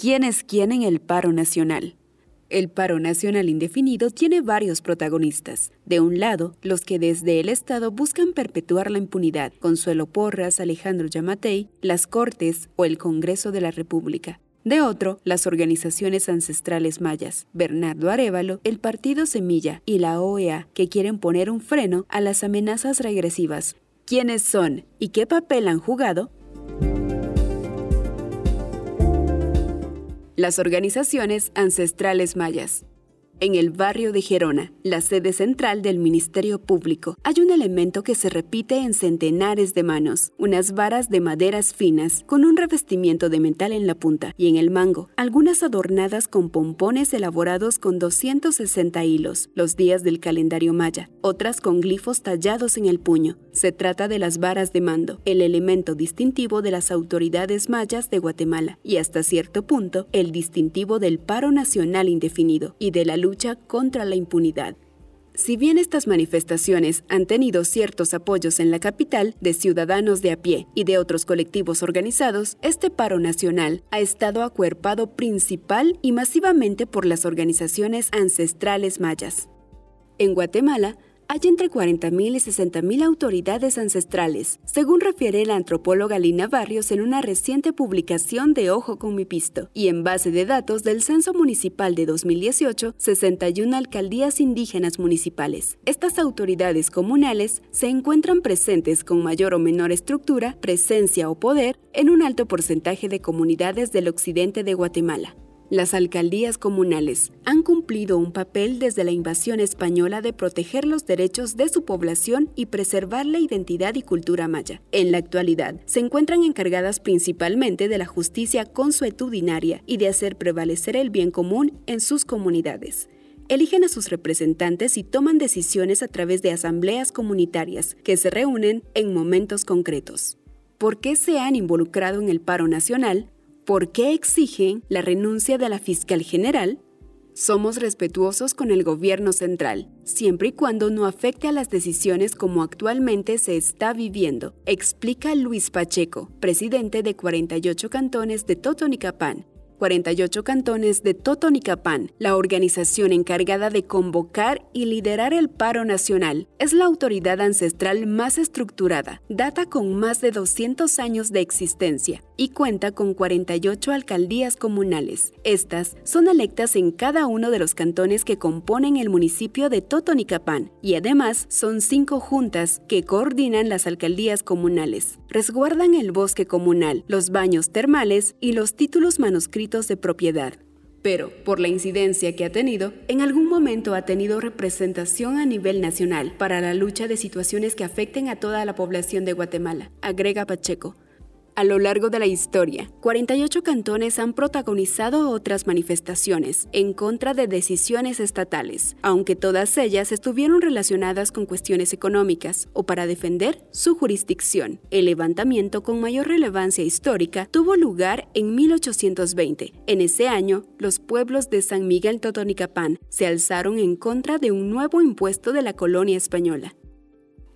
¿Quién es quién en el paro nacional? El paro nacional indefinido tiene varios protagonistas. De un lado, los que desde el Estado buscan perpetuar la impunidad, Consuelo Porras, Alejandro Yamatei, las Cortes o el Congreso de la República. De otro, las organizaciones ancestrales mayas, Bernardo Arevalo, el Partido Semilla y la OEA, que quieren poner un freno a las amenazas regresivas. ¿Quiénes son y qué papel han jugado? Las organizaciones ancestrales mayas. En el barrio de Gerona, la sede central del Ministerio Público, hay un elemento que se repite en centenares de manos, unas varas de maderas finas con un revestimiento de metal en la punta y en el mango, algunas adornadas con pompones elaborados con 260 hilos, los días del calendario maya, otras con glifos tallados en el puño. Se trata de las varas de mando, el elemento distintivo de las autoridades mayas de Guatemala y hasta cierto punto el distintivo del paro nacional indefinido y de la lucha contra la impunidad. Si bien estas manifestaciones han tenido ciertos apoyos en la capital de ciudadanos de a pie y de otros colectivos organizados, este paro nacional ha estado acuerpado principal y masivamente por las organizaciones ancestrales mayas. En Guatemala, hay entre 40.000 y 60.000 autoridades ancestrales, según refiere la antropóloga Lina Barrios en una reciente publicación de Ojo con mi pisto, y en base de datos del Censo Municipal de 2018, 61 alcaldías indígenas municipales. Estas autoridades comunales se encuentran presentes con mayor o menor estructura, presencia o poder en un alto porcentaje de comunidades del occidente de Guatemala. Las alcaldías comunales han cumplido un papel desde la invasión española de proteger los derechos de su población y preservar la identidad y cultura maya. En la actualidad, se encuentran encargadas principalmente de la justicia consuetudinaria y de hacer prevalecer el bien común en sus comunidades eligen a sus representantes y toman decisiones a través de asambleas comunitarias que se reúnen en momentos concretos. ¿Por qué se han involucrado en el paro nacional? ¿Por qué exigen la renuncia de la fiscal general? Somos respetuosos con el gobierno central, siempre y cuando no afecte a las decisiones como actualmente se está viviendo, explica Luis Pacheco, presidente de 48 cantones de Totonicapán, 48 cantones de Totonicapán, la organización encargada de convocar y liderar el paro nacional, es la autoridad ancestral más estructurada, data con más de 200 años de existencia y cuenta con 48 alcaldías comunales. Estas son electas en cada uno de los cantones que componen el municipio de Totonicapán y además son cinco juntas que coordinan las alcaldías comunales. Resguardan el bosque comunal, los baños termales y los títulos manuscritos de propiedad. Pero, por la incidencia que ha tenido, en algún momento ha tenido representación a nivel nacional para la lucha de situaciones que afecten a toda la población de Guatemala, agrega Pacheco, a lo largo de la historia, 48 cantones han protagonizado otras manifestaciones en contra de decisiones estatales, aunque todas ellas estuvieron relacionadas con cuestiones económicas o para defender su jurisdicción. El levantamiento con mayor relevancia histórica tuvo lugar en 1820. En ese año, los pueblos de San Miguel Totonicapán se alzaron en contra de un nuevo impuesto de la colonia española.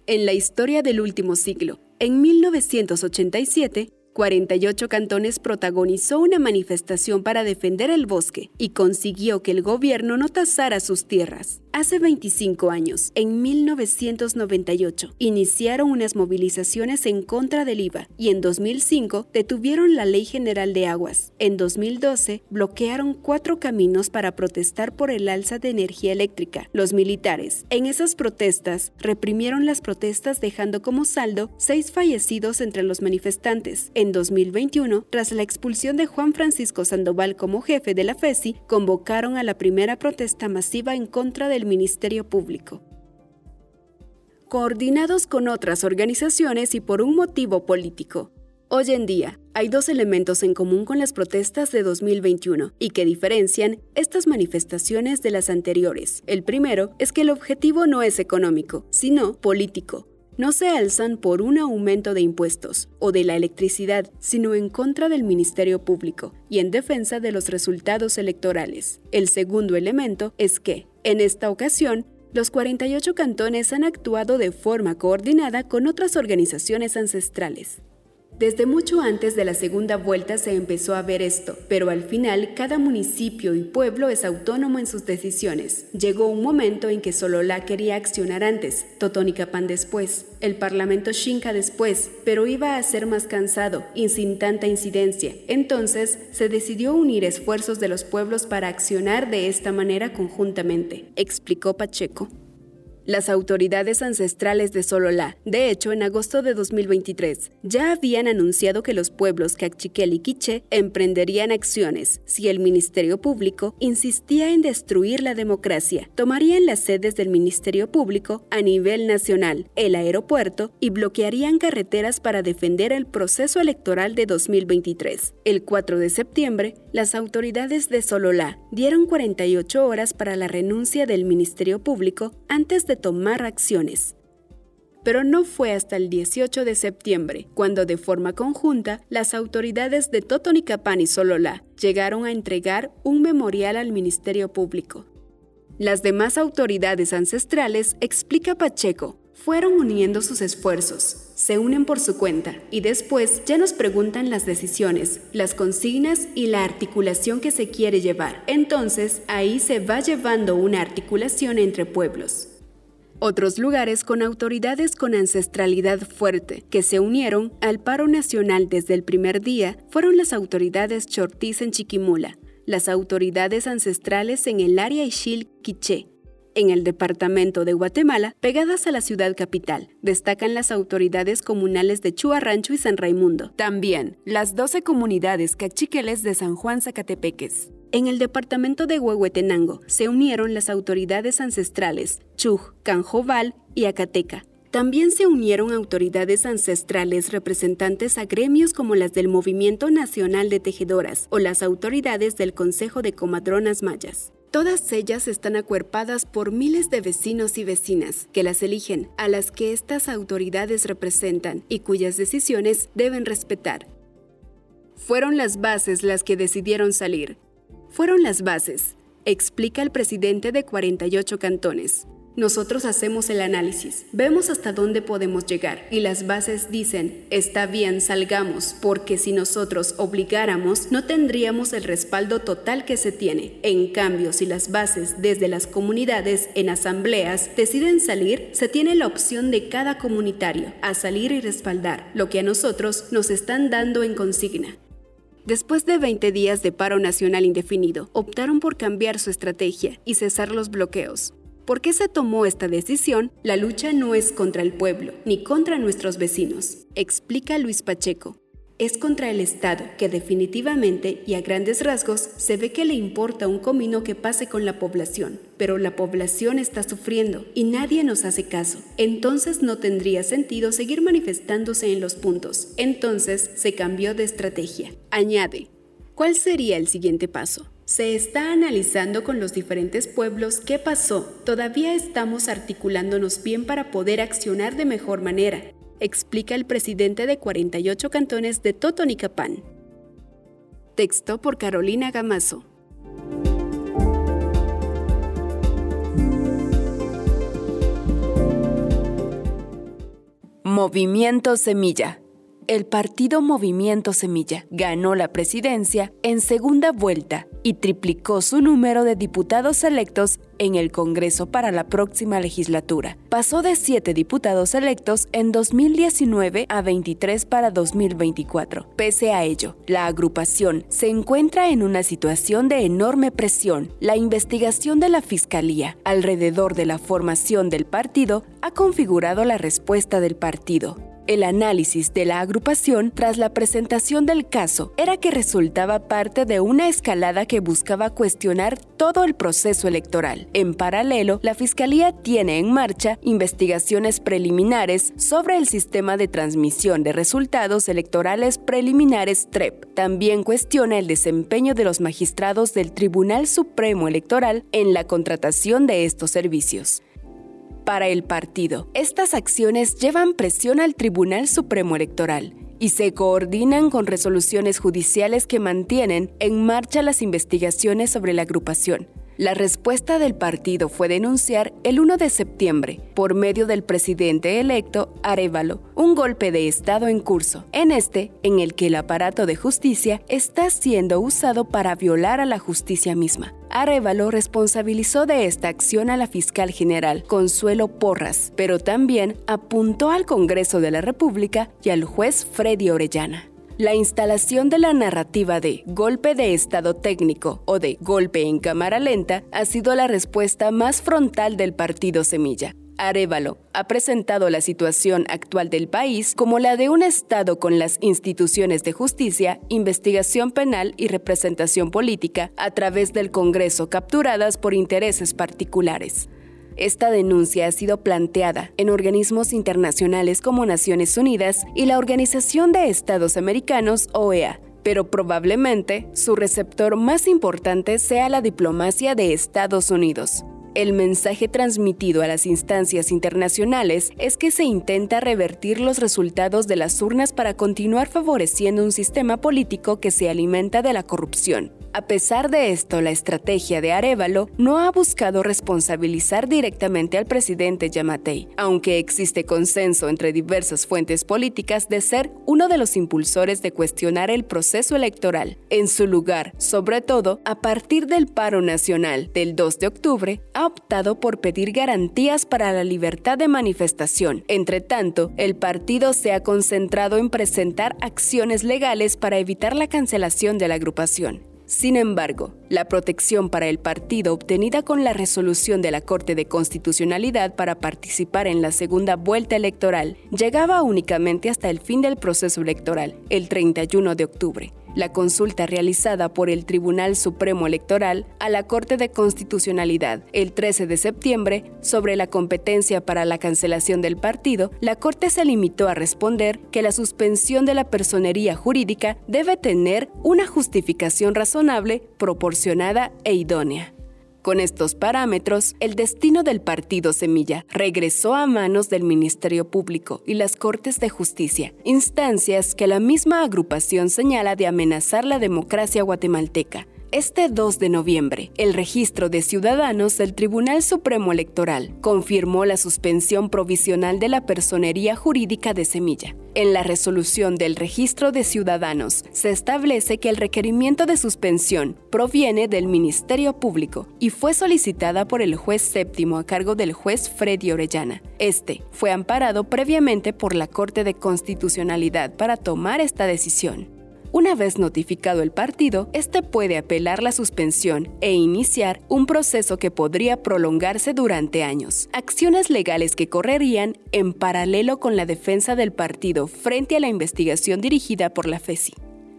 En la historia del último siglo, en 1987, 48 cantones protagonizó una manifestación para defender el bosque y consiguió que el gobierno no tasara sus tierras. Hace 25 años, en 1998, iniciaron unas movilizaciones en contra del IVA y en 2005 detuvieron la Ley General de Aguas. En 2012 bloquearon cuatro caminos para protestar por el alza de energía eléctrica. Los militares, en esas protestas, reprimieron las protestas dejando como saldo seis fallecidos entre los manifestantes. 2021, tras la expulsión de Juan Francisco Sandoval como jefe de la FESI, convocaron a la primera protesta masiva en contra del Ministerio Público. Coordinados con otras organizaciones y por un motivo político, Hoy en día, hay dos elementos en común con las protestas de 2021 y que diferencian estas manifestaciones de las anteriores. El primero es que el objetivo no es económico, sino político. No se alzan por un aumento de impuestos o de la electricidad, sino en contra del Ministerio Público y en defensa de los resultados electorales. El segundo elemento es que, en esta ocasión, los 48 cantones han actuado de forma coordinada con otras organizaciones ancestrales. Desde mucho antes de la segunda vuelta se empezó a ver esto, pero al final cada municipio y pueblo es autónomo en sus decisiones. Llegó un momento en que Sololá quería accionar antes, Totonicapán después, el Parlamento Xinca después, pero iba a ser más cansado y sin tanta incidencia. Entonces se decidió unir esfuerzos de los pueblos para accionar de esta manera conjuntamente, explicó Pacheco las autoridades ancestrales de Sololá. De hecho, en agosto de 2023, ya habían anunciado que los pueblos Cachiquel y Quiché emprenderían acciones si el Ministerio Público insistía en destruir la democracia. Tomarían las sedes del Ministerio Público a nivel nacional, el aeropuerto y bloquearían carreteras para defender el proceso electoral de 2023. El 4 de septiembre, las autoridades de Sololá dieron 48 horas para la renuncia del Ministerio Público antes de tomar acciones. Pero no fue hasta el 18 de septiembre cuando de forma conjunta las autoridades de Totonicapán y Sololá llegaron a entregar un memorial al Ministerio Público. Las demás autoridades ancestrales, explica Pacheco, fueron uniendo sus esfuerzos, se unen por su cuenta y después ya nos preguntan las decisiones, las consignas y la articulación que se quiere llevar. Entonces ahí se va llevando una articulación entre pueblos. Otros lugares con autoridades con ancestralidad fuerte que se unieron al paro nacional desde el primer día fueron las autoridades chortiz en Chiquimula, las autoridades ancestrales en el área Ixil Quiché, en el departamento de Guatemala, pegadas a la ciudad capital, destacan las autoridades comunales de Chua Rancho y San Raimundo. También las 12 comunidades cachiqueles de San Juan Zacatepeques. En el departamento de Huehuetenango se unieron las autoridades ancestrales Chuj, Canjoval y Acateca. También se unieron autoridades ancestrales representantes a gremios como las del Movimiento Nacional de Tejedoras o las autoridades del Consejo de Comadronas Mayas. Todas ellas están acuerpadas por miles de vecinos y vecinas que las eligen, a las que estas autoridades representan y cuyas decisiones deben respetar. Fueron las bases las que decidieron salir, fueron las bases, explica el presidente de 48 cantones. Nosotros hacemos el análisis, vemos hasta dónde podemos llegar y las bases dicen, está bien, salgamos, porque si nosotros obligáramos no tendríamos el respaldo total que se tiene. En cambio, si las bases desde las comunidades en asambleas deciden salir, se tiene la opción de cada comunitario a salir y respaldar lo que a nosotros nos están dando en consigna. Después de 20 días de paro nacional indefinido, optaron por cambiar su estrategia y cesar los bloqueos. ¿Por qué se tomó esta decisión? La lucha no es contra el pueblo, ni contra nuestros vecinos, explica Luis Pacheco, es contra el Estado, que definitivamente y a grandes rasgos se ve que le importa un comino que pase con la población, pero la población está sufriendo y nadie nos hace caso. Entonces no tendría sentido seguir manifestándose en los puntos. Entonces se cambió de estrategia. Añade, ¿cuál sería el siguiente paso? Se está analizando con los diferentes pueblos qué pasó. Todavía estamos articulándonos bien para poder accionar de mejor manera explica el presidente de 48 cantones de Totonicapán. Texto por Carolina Gamazo. Movimiento Semilla. El partido Movimiento Semilla ganó la presidencia en segunda vuelta y triplicó su número de diputados electos en el Congreso para la próxima legislatura. Pasó de 7 diputados electos en 2019 a 23 para 2024. Pese a ello, la agrupación se encuentra en una situación de enorme presión. La investigación de la Fiscalía alrededor de la formación del partido ha configurado la respuesta del partido El análisis de la agrupación tras la presentación del caso era que resultaba parte de una escalada que buscaba cuestionar todo el proceso electoral. En paralelo, la Fiscalía tiene en marcha investigaciones preliminares sobre el sistema de transmisión de resultados electorales preliminares TREP. También cuestiona el desempeño de los magistrados del Tribunal Supremo Electoral en la contratación de estos servicios para el partido. Estas acciones llevan presión al Tribunal Supremo Electoral y se coordinan con resoluciones judiciales que mantienen en marcha las investigaciones sobre la agrupación. La respuesta del partido fue denunciar el 1 de septiembre, por medio del presidente electo Arevalo, un golpe de Estado en curso, en este en el que el aparato de justicia está siendo usado para violar a la justicia misma. Arevalo responsabilizó de esta acción a la fiscal general Consuelo Porras, pero también apuntó al Congreso de la República y al juez Freddy Orellana. La instalación de la narrativa de golpe de estado técnico o de golpe en cámara lenta ha sido la respuesta más frontal del partido Semilla. Arevalo ha presentado la situación actual del país como la de un Estado con las instituciones de justicia, investigación penal y representación política a través del Congreso capturadas por intereses particulares. Esta denuncia ha sido planteada en organismos internacionales como Naciones Unidas y la Organización de Estados Americanos, OEA, pero probablemente su receptor más importante sea la diplomacia de Estados Unidos. El mensaje transmitido a las instancias internacionales es que se intenta revertir los resultados de las urnas para continuar favoreciendo un sistema político que se alimenta de la corrupción. A pesar de esto, la estrategia de Arevalo no ha buscado responsabilizar directamente al presidente Yamatei, aunque existe consenso entre diversas fuentes políticas de ser uno de los impulsores de cuestionar el proceso electoral. En su lugar, sobre todo, a partir del paro nacional del 2 de octubre, ha optado por pedir garantías para la libertad de manifestación. Entre tanto, el partido se ha concentrado en presentar acciones legales para evitar la cancelación de la agrupación. Sin embargo, la protección para el partido obtenida con la resolución de la Corte de Constitucionalidad para participar en la segunda vuelta electoral llegaba únicamente hasta el fin del proceso electoral, el 31 de octubre la consulta realizada por el Tribunal Supremo Electoral a la Corte de Constitucionalidad el 13 de septiembre sobre la competencia para la cancelación del partido, la Corte se limitó a responder que la suspensión de la personería jurídica debe tener una justificación razonable, proporcionada e idónea. Con estos parámetros, el destino del partido Semilla regresó a manos del Ministerio Público y las Cortes de Justicia, instancias que la misma agrupación señala de amenazar la democracia guatemalteca este 2 de noviembre, el registro de ciudadanos del Tribunal Supremo Electoral confirmó la suspensión provisional de la personería jurídica de Semilla. En la resolución del registro de ciudadanos se establece que el requerimiento de suspensión proviene del Ministerio Público y fue solicitada por el juez séptimo a cargo del juez Freddy Orellana. Este fue amparado previamente por la Corte de Constitucionalidad para tomar esta decisión. Una vez notificado el partido, este puede apelar la suspensión e iniciar un proceso que podría prolongarse durante años. Acciones legales que correrían en paralelo con la defensa del partido frente a la investigación dirigida por la FESI.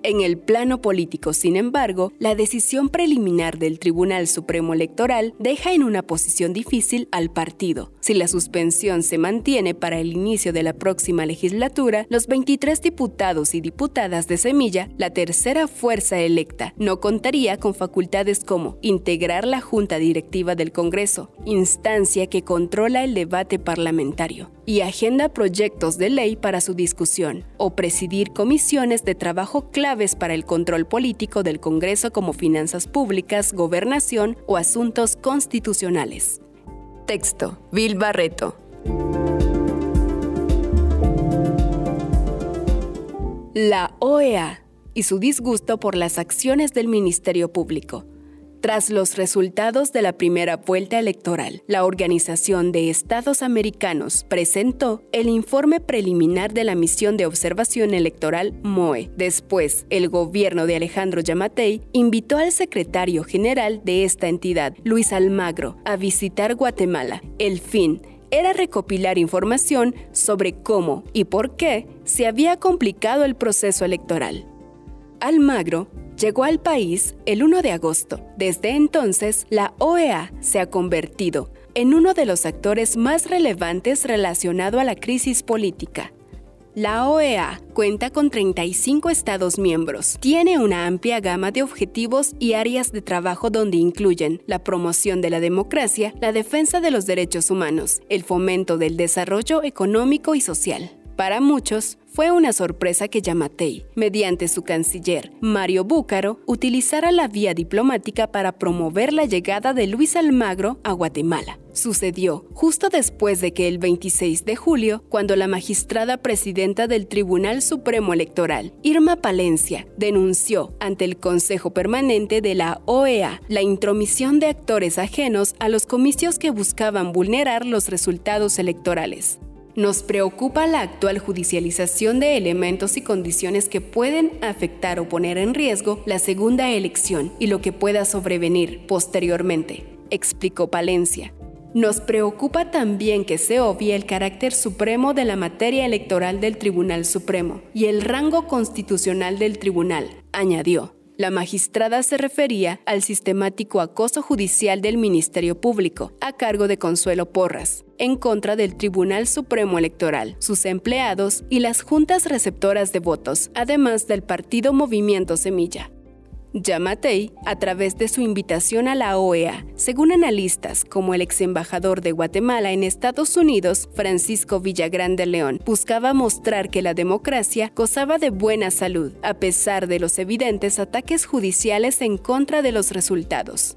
En el plano político, sin embargo, la decisión preliminar del Tribunal Supremo Electoral deja en una posición difícil al partido. Si la suspensión se mantiene para el inicio de la próxima legislatura, los 23 diputados y diputadas de Semilla, la tercera fuerza electa, no contaría con facultades como integrar la Junta Directiva del Congreso, instancia que controla el debate parlamentario, y agenda proyectos de ley para su discusión, o presidir comisiones de trabajo clave para el control político del Congreso como finanzas públicas, gobernación o asuntos constitucionales. Texto. Bill Barreto. La OEA y su disgusto por las acciones del Ministerio Público. Tras los resultados de la primera vuelta electoral, la Organización de Estados Americanos presentó el informe preliminar de la misión de observación electoral MOE. Después, el gobierno de Alejandro Yamatei invitó al secretario general de esta entidad, Luis Almagro, a visitar Guatemala. El fin era recopilar información sobre cómo y por qué se había complicado el proceso electoral. Almagro llegó al país el 1 de agosto. Desde entonces, la OEA se ha convertido en uno de los actores más relevantes relacionado a la crisis política. La OEA cuenta con 35 Estados miembros. Tiene una amplia gama de objetivos y áreas de trabajo donde incluyen la promoción de la democracia, la defensa de los derechos humanos, el fomento del desarrollo económico y social. Para muchos, fue una sorpresa que Yamatei, mediante su canciller, Mario Búcaro, utilizara la vía diplomática para promover la llegada de Luis Almagro a Guatemala. Sucedió justo después de que el 26 de julio, cuando la magistrada presidenta del Tribunal Supremo Electoral, Irma Palencia, denunció ante el Consejo Permanente de la OEA la intromisión de actores ajenos a los comicios que buscaban vulnerar los resultados electorales. Nos preocupa la actual judicialización de elementos y condiciones que pueden afectar o poner en riesgo la segunda elección y lo que pueda sobrevenir posteriormente, explicó Palencia. Nos preocupa también que se obvie el carácter supremo de la materia electoral del Tribunal Supremo y el rango constitucional del tribunal, añadió. La magistrada se refería al sistemático acoso judicial del Ministerio Público, a cargo de Consuelo Porras, en contra del Tribunal Supremo Electoral, sus empleados y las juntas receptoras de votos, además del partido Movimiento Semilla. Yamatei, a través de su invitación a la OEA, según analistas como el ex embajador de Guatemala en Estados Unidos, Francisco Villagrán de León, buscaba mostrar que la democracia gozaba de buena salud, a pesar de los evidentes ataques judiciales en contra de los resultados.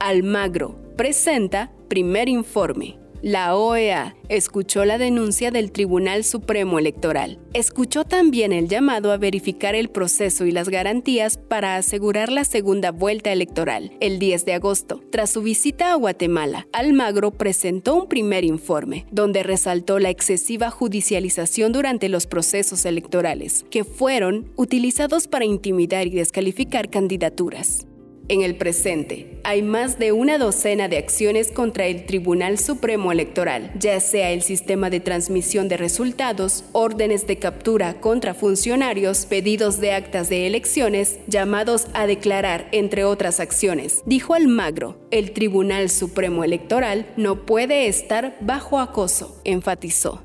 Almagro presenta primer informe. La OEA escuchó la denuncia del Tribunal Supremo Electoral. Escuchó también el llamado a verificar el proceso y las garantías para asegurar la segunda vuelta electoral. El 10 de agosto, tras su visita a Guatemala, Almagro presentó un primer informe, donde resaltó la excesiva judicialización durante los procesos electorales, que fueron utilizados para intimidar y descalificar candidaturas. En el presente, hay más de una docena de acciones contra el Tribunal Supremo Electoral, ya sea el sistema de transmisión de resultados, órdenes de captura contra funcionarios, pedidos de actas de elecciones, llamados a declarar, entre otras acciones. Dijo Almagro, el Tribunal Supremo Electoral no puede estar bajo acoso, enfatizó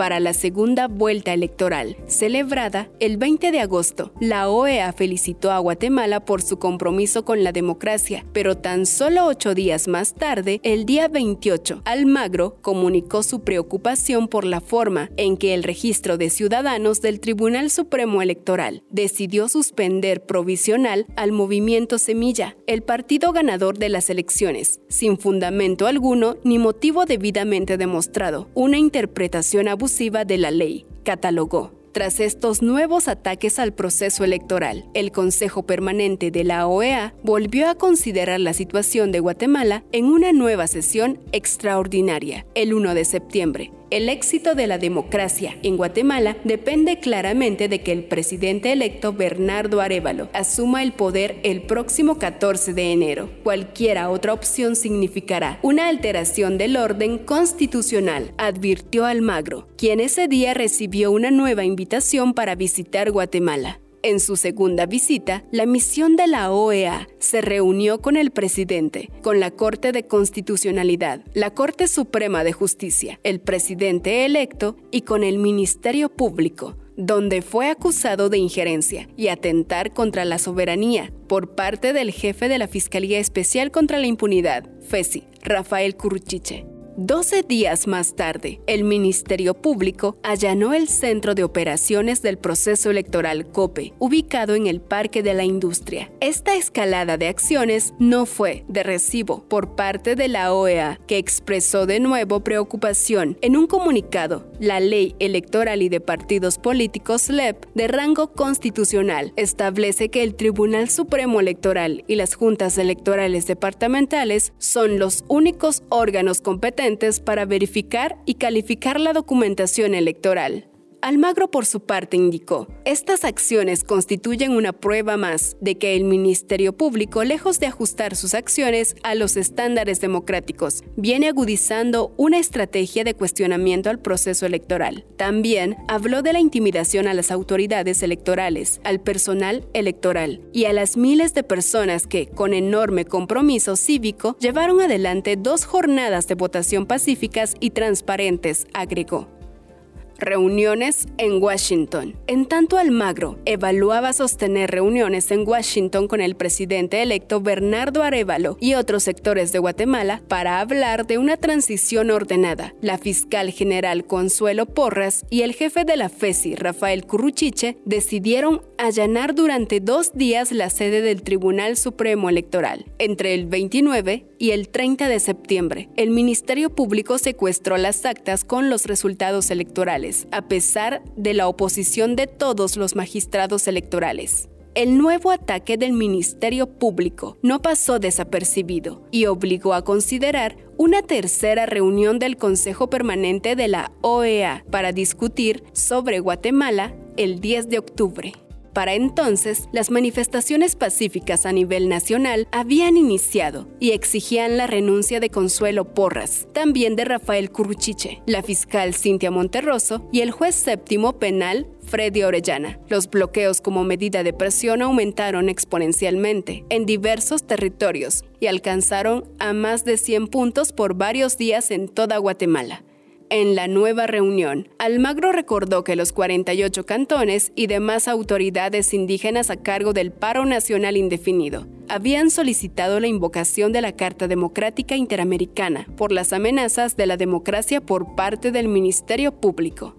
para la segunda vuelta electoral, celebrada el 20 de agosto. La OEA felicitó a Guatemala por su compromiso con la democracia, pero tan solo ocho días más tarde, el día 28, Almagro comunicó su preocupación por la forma en que el registro de ciudadanos del Tribunal Supremo Electoral decidió suspender provisional al movimiento Semilla, el partido ganador de las elecciones, sin fundamento alguno ni motivo debidamente demostrado, una interpretación abusiva de la ley, catalogó. Tras estos nuevos ataques al proceso electoral, el Consejo Permanente de la OEA volvió a considerar la situación de Guatemala en una nueva sesión extraordinaria, el 1 de septiembre, el éxito de la democracia en Guatemala depende claramente de que el presidente electo Bernardo Arevalo asuma el poder el próximo 14 de enero. Cualquiera otra opción significará una alteración del orden constitucional, advirtió Almagro, quien ese día recibió una nueva invitación para visitar Guatemala. En su segunda visita, la misión de la OEA se reunió con el presidente, con la Corte de Constitucionalidad, la Corte Suprema de Justicia, el presidente electo y con el Ministerio Público, donde fue acusado de injerencia y atentar contra la soberanía por parte del jefe de la Fiscalía Especial contra la Impunidad, FESI, Rafael Curchiche. Doce días más tarde, el Ministerio Público allanó el Centro de Operaciones del Proceso Electoral COPE, ubicado en el Parque de la Industria. Esta escalada de acciones no fue de recibo por parte de la OEA, que expresó de nuevo preocupación en un comunicado. La Ley Electoral y de Partidos Políticos LEP de rango constitucional establece que el Tribunal Supremo Electoral y las juntas electorales departamentales son los únicos órganos para verificar y calificar la documentación electoral. Almagro por su parte indicó, estas acciones constituyen una prueba más de que el Ministerio Público, lejos de ajustar sus acciones a los estándares democráticos, viene agudizando una estrategia de cuestionamiento al proceso electoral. También habló de la intimidación a las autoridades electorales, al personal electoral y a las miles de personas que, con enorme compromiso cívico, llevaron adelante dos jornadas de votación pacíficas y transparentes, agregó reuniones en Washington. En tanto, Almagro evaluaba sostener reuniones en Washington con el presidente electo Bernardo Arevalo y otros sectores de Guatemala para hablar de una transición ordenada. La fiscal general Consuelo Porras y el jefe de la FESI, Rafael Curruchiche, decidieron allanar durante dos días la sede del Tribunal Supremo Electoral. Entre el 29 y el 30 de septiembre, el Ministerio Público secuestró las actas con los resultados electorales a pesar de la oposición de todos los magistrados electorales. El nuevo ataque del Ministerio Público no pasó desapercibido y obligó a considerar una tercera reunión del Consejo Permanente de la OEA para discutir sobre Guatemala el 10 de octubre. Para entonces, las manifestaciones pacíficas a nivel nacional habían iniciado y exigían la renuncia de Consuelo Porras, también de Rafael Curruchiche, la fiscal Cintia Monterroso y el juez séptimo penal Freddy Orellana. Los bloqueos como medida de presión aumentaron exponencialmente en diversos territorios y alcanzaron a más de 100 puntos por varios días en toda Guatemala. En la nueva reunión, Almagro recordó que los 48 cantones y demás autoridades indígenas a cargo del paro nacional indefinido habían solicitado la invocación de la Carta Democrática Interamericana por las amenazas de la democracia por parte del Ministerio Público.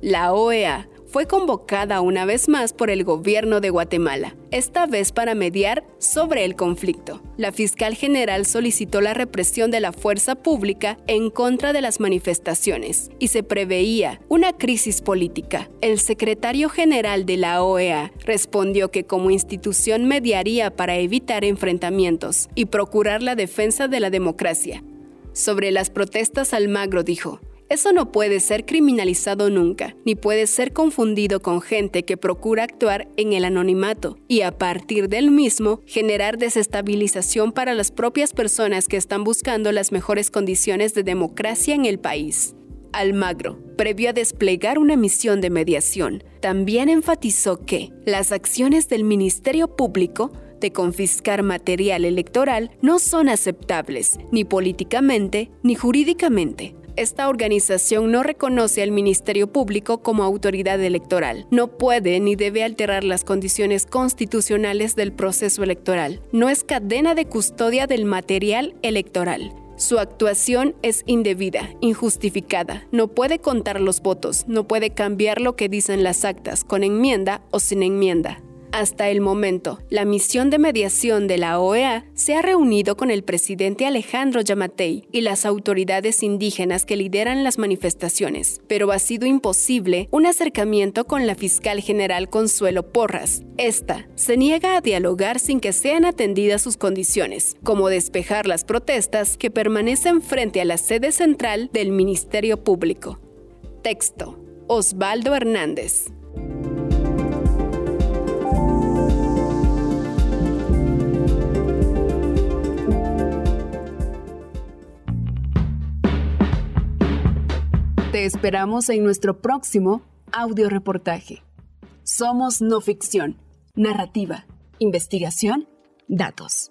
La OEA fue convocada una vez más por el gobierno de Guatemala, esta vez para mediar sobre el conflicto. La fiscal general solicitó la represión de la fuerza pública en contra de las manifestaciones y se preveía una crisis política. El secretario general de la OEA respondió que como institución mediaría para evitar enfrentamientos y procurar la defensa de la democracia. Sobre las protestas, Almagro dijo, eso no puede ser criminalizado nunca, ni puede ser confundido con gente que procura actuar en el anonimato y a partir del mismo generar desestabilización para las propias personas que están buscando las mejores condiciones de democracia en el país. Almagro, previo a desplegar una misión de mediación, también enfatizó que las acciones del Ministerio Público de confiscar material electoral no son aceptables, ni políticamente ni jurídicamente, esta organización no reconoce al Ministerio Público como autoridad electoral. No puede ni debe alterar las condiciones constitucionales del proceso electoral. No es cadena de custodia del material electoral. Su actuación es indebida, injustificada, no puede contar los votos, no puede cambiar lo que dicen las actas, con enmienda o sin enmienda. Hasta el momento, la misión de mediación de la OEA se ha reunido con el presidente Alejandro Yamatei y las autoridades indígenas que lideran las manifestaciones, pero ha sido imposible un acercamiento con la fiscal general Consuelo Porras. Esta se niega a dialogar sin que sean atendidas sus condiciones, como despejar las protestas que permanecen frente a la sede central del Ministerio Público. Texto. Osvaldo Hernández. Te esperamos en nuestro próximo audio reportaje. Somos no ficción, narrativa, investigación, datos.